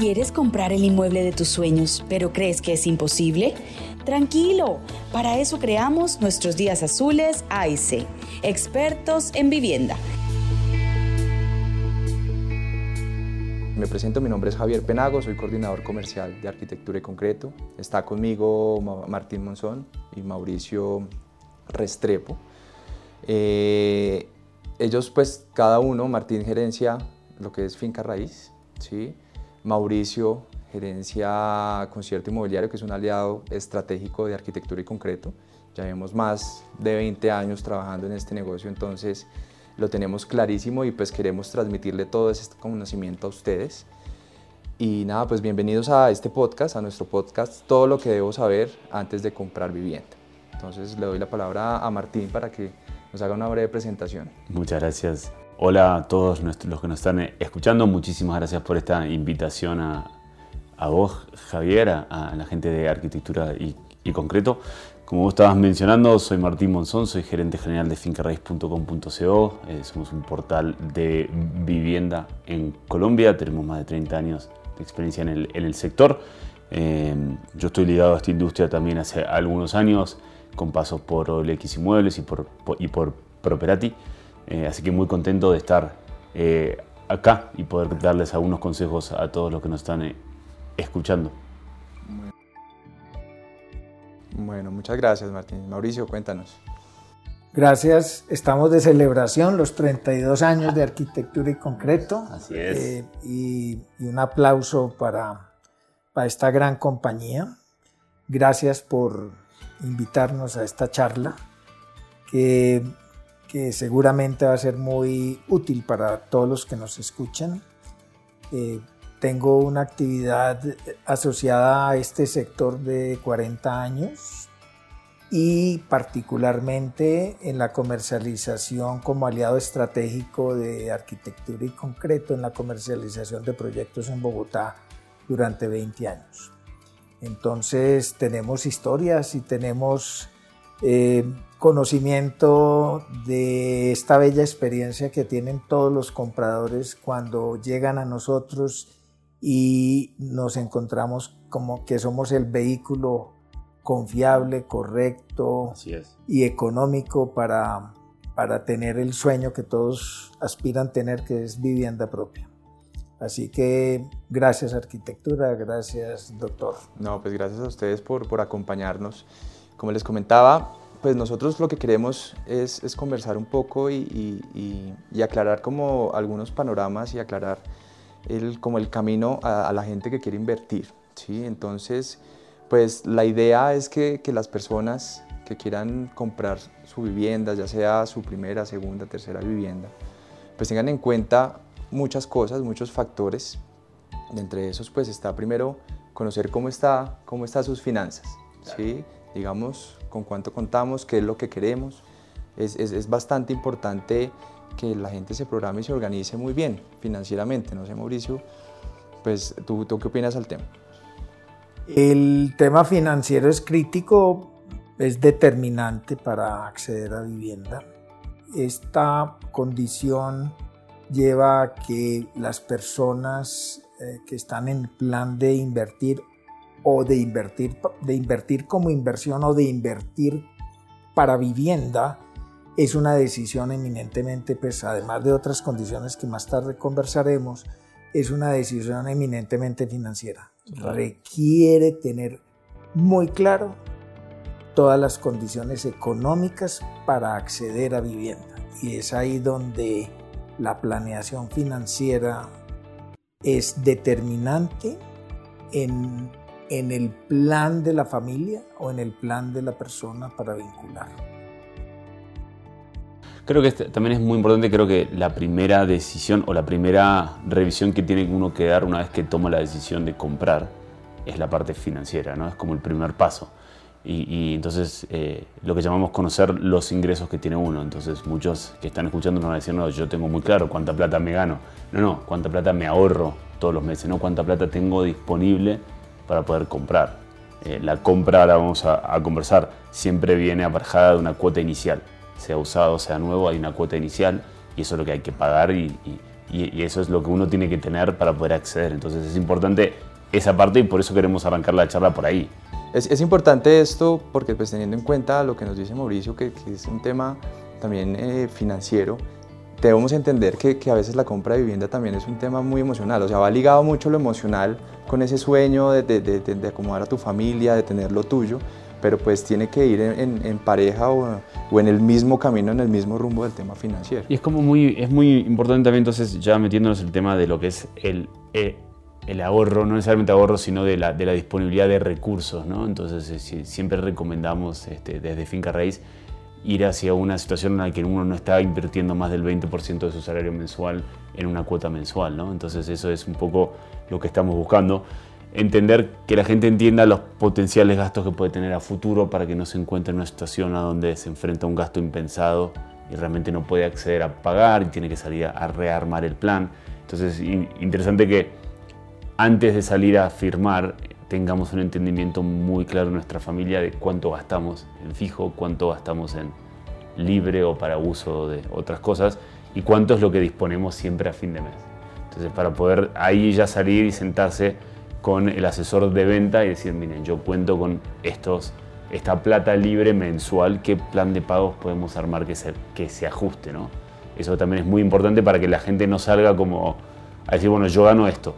¿Quieres comprar el inmueble de tus sueños, pero crees que es imposible? Tranquilo, para eso creamos nuestros días azules AIC, expertos en vivienda. Me presento, mi nombre es Javier Penago, soy coordinador comercial de arquitectura y concreto. Está conmigo Martín Monzón y Mauricio Restrepo. Eh, ellos pues cada uno, Martín gerencia lo que es finca raíz, ¿sí? Mauricio gerencia concierto inmobiliario que es un aliado estratégico de arquitectura y concreto. Ya vemos más de 20 años trabajando en este negocio, entonces lo tenemos clarísimo y pues queremos transmitirle todo este conocimiento a ustedes. Y nada, pues bienvenidos a este podcast, a nuestro podcast, todo lo que debo saber antes de comprar vivienda. Entonces le doy la palabra a Martín para que nos haga una breve presentación. Muchas gracias. Hola a todos los que nos están escuchando. Muchísimas gracias por esta invitación a, a vos, Javier, a, la gente de Arquitectura y, Concreto. Como vos estabas mencionando, soy Martín Monzón, soy gerente general de fincarraiz.com.co. Eh, somos un portal de vivienda en Colombia. Tenemos más de 30 años de experiencia en el, sector. Eh, yo estoy ligado a esta industria también hace algunos años con pasos por OLX Inmuebles y por, y por Properati. Eh, así que muy contento de estar eh, acá y poder darles algunos consejos a todos los que nos están eh, escuchando. Bueno, muchas gracias Martín. Mauricio, cuéntanos. Gracias, estamos de celebración, los 32 años de arquitectura y concreto. Así es. y, y, un aplauso para, para esta gran compañía. Gracias por invitarnos a esta charla que, que seguramente va a ser muy útil para todos los que nos escuchan. Eh, tengo una actividad asociada a este sector de 40 años y particularmente en la comercialización como aliado estratégico de arquitectura y concreto en la comercialización de proyectos en Bogotá durante 20 años. Entonces tenemos historias y tenemos eh, conocimiento de esta bella experiencia que tienen todos los compradores cuando llegan a nosotros y nos encontramos como que somos el vehículo confiable, correcto y económico para, para tener el sueño que todos aspiran tener, que es vivienda propia. Así que gracias arquitectura, gracias doctor. No, pues gracias a ustedes por, por acompañarnos. Como les comentaba, pues nosotros lo que queremos es, es conversar un poco y, y, aclarar como algunos panoramas y aclarar el, como el camino a, la gente que quiere invertir. ¿sí? Entonces, pues la idea es que, que las personas que quieran comprar su vivienda, ya sea su primera, segunda, tercera vivienda, pues tengan en cuenta muchas cosas, muchos factores. De entre esos, pues está primero conocer cómo está, cómo están sus finanzas, ¿sí? digamos, con cuánto contamos, qué es lo que queremos. Es, es, es, bastante importante que la gente se programe y se organice muy bien financieramente. No sé, Mauricio, pues tú, tú qué opinas al tema. El tema financiero es crítico, es determinante para acceder a vivienda. Esta condición lleva a que las personas eh, que están en plan de invertir o de invertir, de invertir como inversión o de invertir para vivienda es una decisión eminentemente, pues además de otras condiciones que más tarde conversaremos, es una decisión eminentemente financiera. Requiere tener muy claro todas las condiciones económicas para acceder a vivienda. Y es ahí donde la planeación financiera es determinante en, el plan de la familia o en el plan de la persona para vincular. Creo que este también es muy importante, creo que la primera decisión o la primera revisión que tiene uno que dar una vez que toma la decisión de comprar es la parte financiera, ¿no? Es como el primer paso. Y, entonces eh, lo que llamamos conocer los ingresos que tiene uno. Entonces muchos que están escuchando nos van a decir, no, yo tengo muy claro cuánta plata me gano. No, no, cuánta plata me ahorro todos los meses, no cuánta plata tengo disponible para poder comprar. Eh, la compra, ahora vamos a, conversar, siempre viene aparejada de una cuota inicial. Sea usado, sea nuevo, hay una cuota inicial y eso es lo que hay que pagar y, y, eso es lo que uno tiene que tener para poder acceder. Entonces es importante esa parte y por eso queremos arrancar la charla por ahí. Es, importante esto porque pues teniendo en cuenta lo que nos dice Mauricio, que, es un tema también eh, financiero, debemos entender que, que, a veces la compra de vivienda también es un tema muy emocional, o sea, va ligado mucho lo emocional con ese sueño de, de, de, de acomodar a tu familia, de tener lo tuyo, pero pues tiene que ir en, en, pareja o, o, en el mismo camino, en el mismo rumbo del tema financiero. Y es como muy, es muy importante también entonces ya metiéndonos en el tema de lo que es el, eh, el ahorro, no necesariamente ahorro, sino de la, de la disponibilidad de recursos, ¿no? Entonces eh, siempre recomendamos este, desde Finca Raíz ir hacia una situación en la que uno no está invirtiendo más del 20% de su salario mensual en una cuota mensual, ¿no? Entonces eso es un poco lo que estamos buscando entender que la gente entienda los potenciales gastos que puede tener a futuro para que no se encuentre en una situación a donde se enfrenta a un gasto impensado y realmente no puede acceder a pagar y tiene que salir a rearmar el plan. Entonces, interesante que antes de salir a firmar tengamos un entendimiento muy claro en nuestra familia de cuánto gastamos en fijo, cuánto gastamos en libre o para uso de otras cosas y cuánto es lo que disponemos siempre a fin de mes. Entonces, para poder ahí ya salir y sentarse con el asesor de venta y decir, miren, yo cuento con estos, esta plata libre mensual, ¿qué plan de pagos podemos armar que se, que se ajuste? ¿no? Eso también es muy importante para que la gente no salga como a decir, bueno, yo gano esto.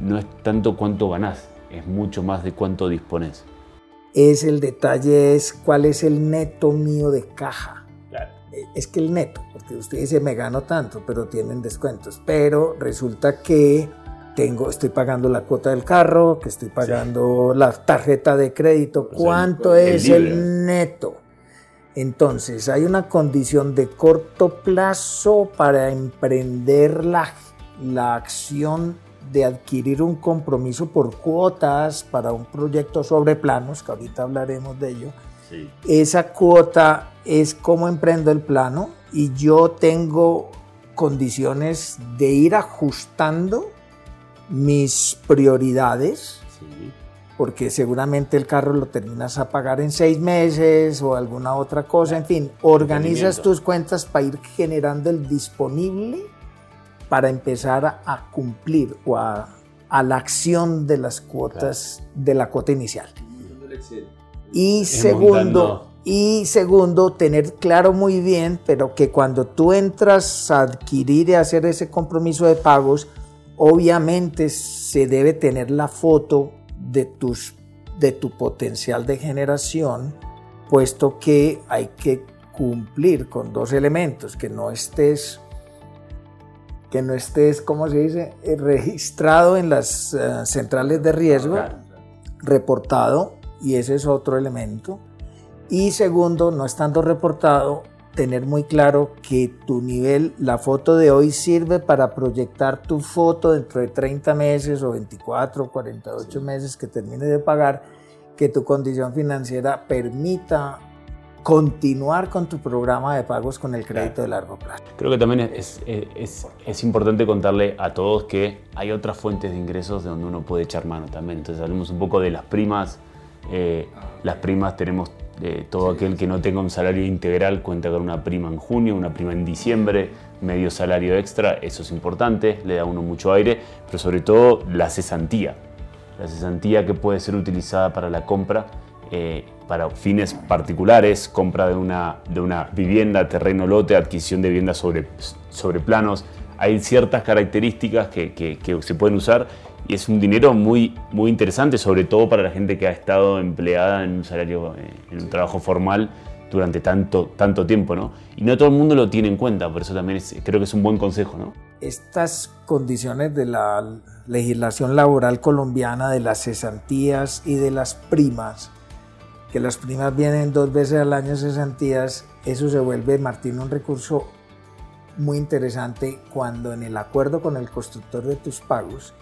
No es tanto cuánto ganás, es mucho más de cuánto dispones. Es el detalle, es cuál es el neto mío de caja. Es que el neto, porque usted dice me gano tanto, pero tienen descuentos. Pero resulta que tengo, estoy pagando la cuota del carro, que estoy pagando la tarjeta de crédito, ¿cuánto es el, neto? Entonces, hay una condición de corto plazo para emprender la, la acción de adquirir un compromiso por cuotas para un proyecto sobre planos, que ahorita hablaremos de ello. Esa cuota es cómo emprendo el plano y yo tengo condiciones de ir ajustando mis prioridades, porque seguramente el carro lo terminas a pagar en seis meses o alguna otra cosa, en fin, organizas tus cuentas para ir generando el disponible para empezar a, cumplir o a, la acción de las cuotas de la cuota inicial. Y segundo, y segundo, tener claro muy bien, pero que cuando tú entras a adquirir y hacer ese compromiso de pagos, obviamente se debe tener la foto de, tus, de tu potencial de generación, puesto que hay que cumplir con dos elementos, que no estés, que no estés, ¿cómo se dice?, eh, registrado en las eh, centrales de riesgo, reportado, y ese es otro elemento. Y segundo, no estando reportado, tener muy claro que tu nivel, la foto de hoy sirve para proyectar tu foto dentro de 30 meses o 24 o 48 meses que termine de pagar, que tu condición financiera permita continuar con tu programa de pagos con el crédito de largo plazo. Creo que también es, es, es, importante contarle a todos que hay otras fuentes de ingresos de donde uno puede echar mano también. Entonces hablemos un poco de las primas. Eh, las primas tenemos todo aquel que no tenga un salario integral cuenta con una prima en junio, una prima en diciembre, medio salario extra, eso es importante, le da a uno mucho aire, pero sobre todo la cesantía. La cesantía que puede ser utilizada para la compra, eh, para fines particulares, compra de una, de una vivienda, terreno, lote, adquisición de vivienda sobre, sobre planos. Hay ciertas características que, que, que se pueden usar y es un dinero muy, muy interesante, sobre todo para la gente que ha estado empleada en un salario, eh, en un trabajo formal durante tanto, tanto tiempo, ¿no? Y no todo el mundo lo tiene en cuenta, por eso también creo que es un buen consejo, ¿no? Estas condiciones de la legislación laboral colombiana, de las cesantías y de las primas, que las primas vienen dos veces al año cesantías, eso se vuelve, Martín, un recurso muy interesante cuando en el acuerdo con el constructor de tus pagos,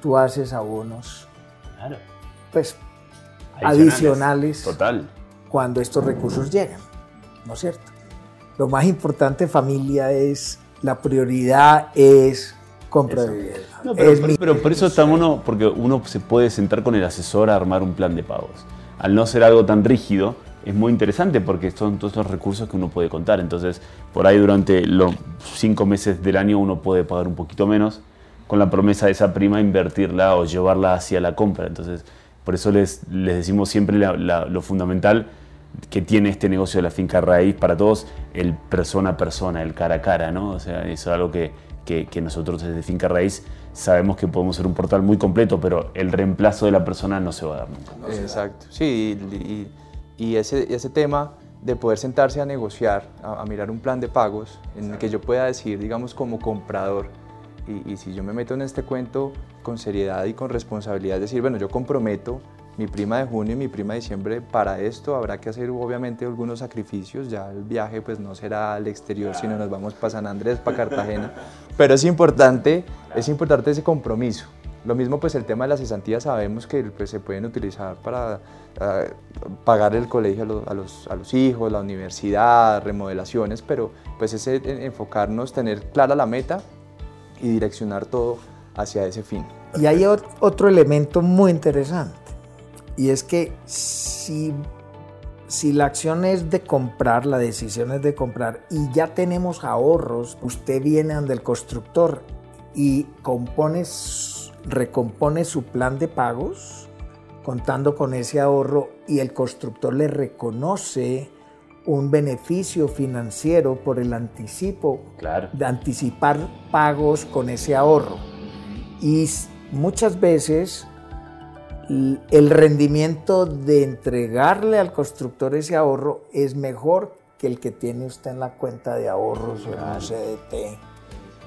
tú haces abonos pues, adicionales, Total. cuando estos recursos llegan, ¿no es cierto? Lo más importante familia es, la prioridad es compra de vivienda. pero, por eso está uno, porque uno se puede sentar con el asesor a armar un plan de pagos. Al no ser algo tan rígido, es muy interesante porque son todos los recursos que uno puede contar. Entonces, por ahí durante los cinco meses del año uno puede pagar un poquito menos con la promesa de esa prima invertirla o llevarla hacia la compra. Entonces, por eso les, les decimos siempre lo fundamental que tiene este negocio de la finca raíz para todos, el persona a persona, el cara a cara, ¿no? O sea, eso es algo que, que, nosotros desde Finca Raíz sabemos que podemos ser un portal muy completo, pero el reemplazo de la persona no se va a dar nunca. Exacto, sí, y, y, ese, ese tema de poder sentarse a negociar, a, mirar un plan de pagos en el que yo pueda decir, digamos, como comprador, y, si yo me meto en este cuento con seriedad y con responsabilidad, decir, bueno, yo comprometo mi prima de junio y mi prima de diciembre para esto, habrá que hacer obviamente algunos sacrificios, ya el viaje pues no será al exterior, sino nos vamos para San Andrés, para Cartagena, pero es importante, es importante ese compromiso. Lo mismo pues el tema de las cesantías sabemos que pues, se pueden utilizar para ah, pagar el colegio a los, a los, hijos, la universidad, remodelaciones, pero pues ese enfocarnos, tener clara la meta y direccionar todo hacia ese fin. Y hay otro elemento muy interesante, y es que si, si la acción es de comprar, la decisión es de comprar, y ya tenemos ahorros, usted viene ante el constructor y compone, recompone su plan de pagos, contando con ese ahorro, y el constructor le reconoce un beneficio financiero por el anticipo, de anticipar pagos con ese ahorro. Y muchas veces el rendimiento de entregarle al constructor ese ahorro es mejor que el que tiene usted en la cuenta de ahorros o en la CDT.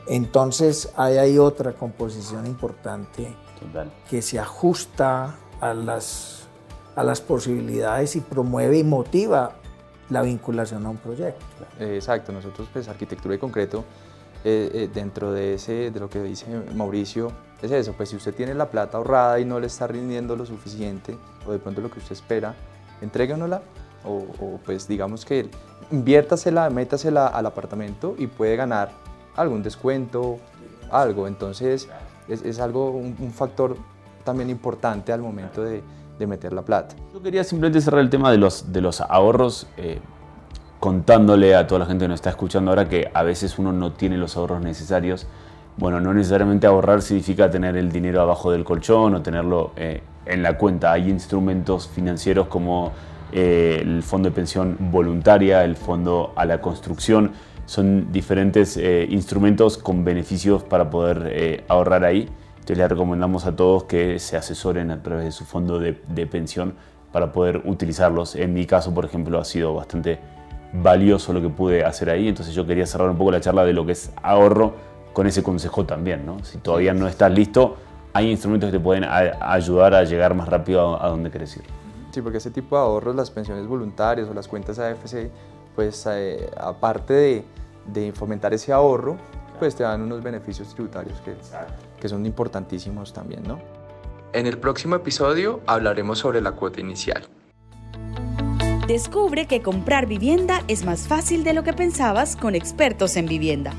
Entonces ahí hay otra composición importante que se ajusta a las, a las posibilidades y promueve y motiva la vinculación a un proyecto. Exacto, nosotros pues arquitectura y concreto, eh, eh, dentro de, ese, de lo que dice Mauricio, es eso, pues si usted tiene la plata ahorrada y no le está rindiendo lo suficiente, o de pronto lo que usted espera, entréguenosla, o, o pues digamos que inviértasela, métasela al apartamento y puede ganar algún descuento, algo. Entonces es, es algo, un, factor también importante al momento de, de meter la plata. Yo quería simplemente cerrar el tema de los, de los ahorros, eh, contándole a toda la gente que nos está escuchando ahora que a veces uno no tiene los ahorros necesarios. Bueno, no necesariamente ahorrar significa tener el dinero abajo del colchón o tenerlo eh, en la cuenta. Hay instrumentos financieros como eh, el fondo de pensión voluntaria, el fondo a la construcción. Son diferentes instrumentos con beneficios para poder ahorrar ahí. Entonces les recomendamos a todos que se asesoren a través de su fondo de, pensión para poder utilizarlos. En mi caso, por ejemplo, ha sido bastante valioso lo que pude hacer ahí. Entonces yo quería cerrar un poco la charla de lo que es ahorro con ese consejo también. ¿no? Si todavía no estás listo, hay instrumentos que te pueden ayudar a llegar más rápido a, donde quieres ir. Sí, porque ese tipo de ahorros, las pensiones voluntarias o las cuentas AFC, pues eh, aparte de, de fomentar ese ahorro, pues te dan unos beneficios tributarios que, que son importantísimos también, ¿no? En el próximo episodio hablaremos sobre la cuota inicial. Descubre que comprar vivienda es más fácil de lo que pensabas con expertos en vivienda.